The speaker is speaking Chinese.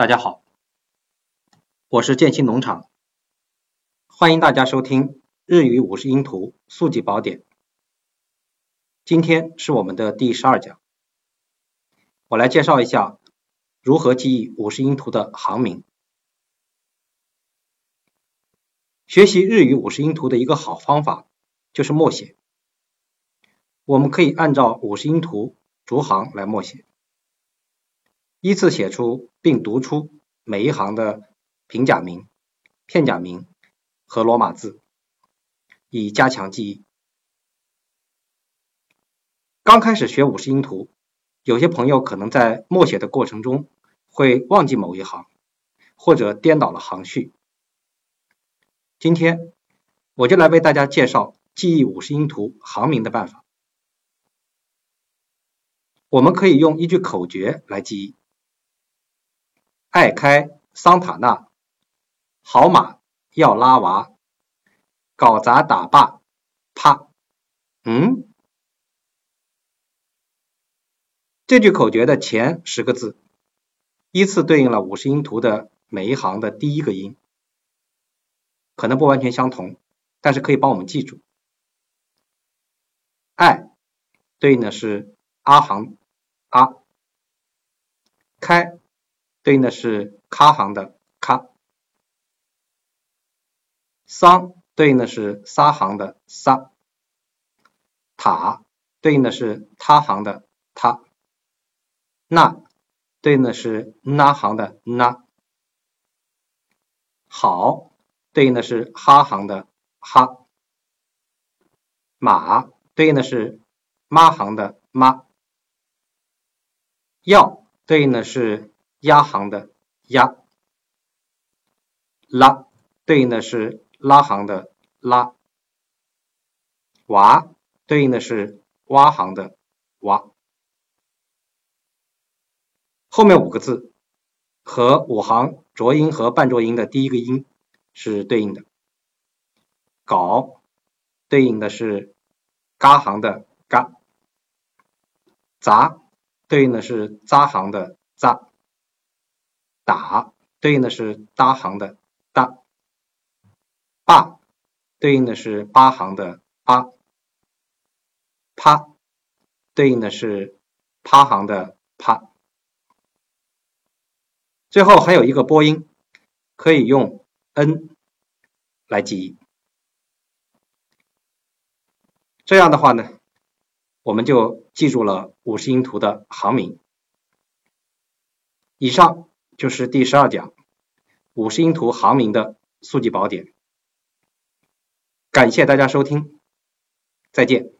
大家好，我是建新农场，欢迎大家收听日语五十音图速记宝典。今天是我们的第十二讲，我来介绍一下如何记忆五十音图的行名。学习日语五十音图的一个好方法就是默写，我们可以按照五十音图逐行来默写。依次写出并读出每一行的平假名、片假名和罗马字，以加强记忆。刚开始学五十音图，有些朋友可能在默写的过程中会忘记某一行，或者颠倒了行序。今天我就来为大家介绍记忆五十音图行名的办法。我们可以用一句口诀来记忆。爱开桑塔纳，好马要拉娃，搞砸打坝，啪！嗯，这句口诀的前十个字。依次对应了五十音图的每一行的第一个音，可能不完全相同，但是可以帮我们记住。爱对应的是阿行。阿，开。对应的是卡行的卡，桑对应的是沙行的沙，塔对应的是他行的他，那对应的是那行的那，好对应的是哈行的哈，马对应的是妈行的妈，要对应的是。压行的压，拉对应的是拉行的拉，娃对应的是挖行的挖，后面五个字和五行浊音和半浊音的第一个音是对应的，搞对应的是嘎行的嘎，杂对应的是扎行的扎。打对应的是搭行的搭，八对应的是八行的八，趴对应的是趴行的趴。最后还有一个播音，可以用 n 来记忆。这样的话呢，我们就记住了五十音图的行名。以上。就是第十二讲五十音图行名的速记宝典，感谢大家收听，再见。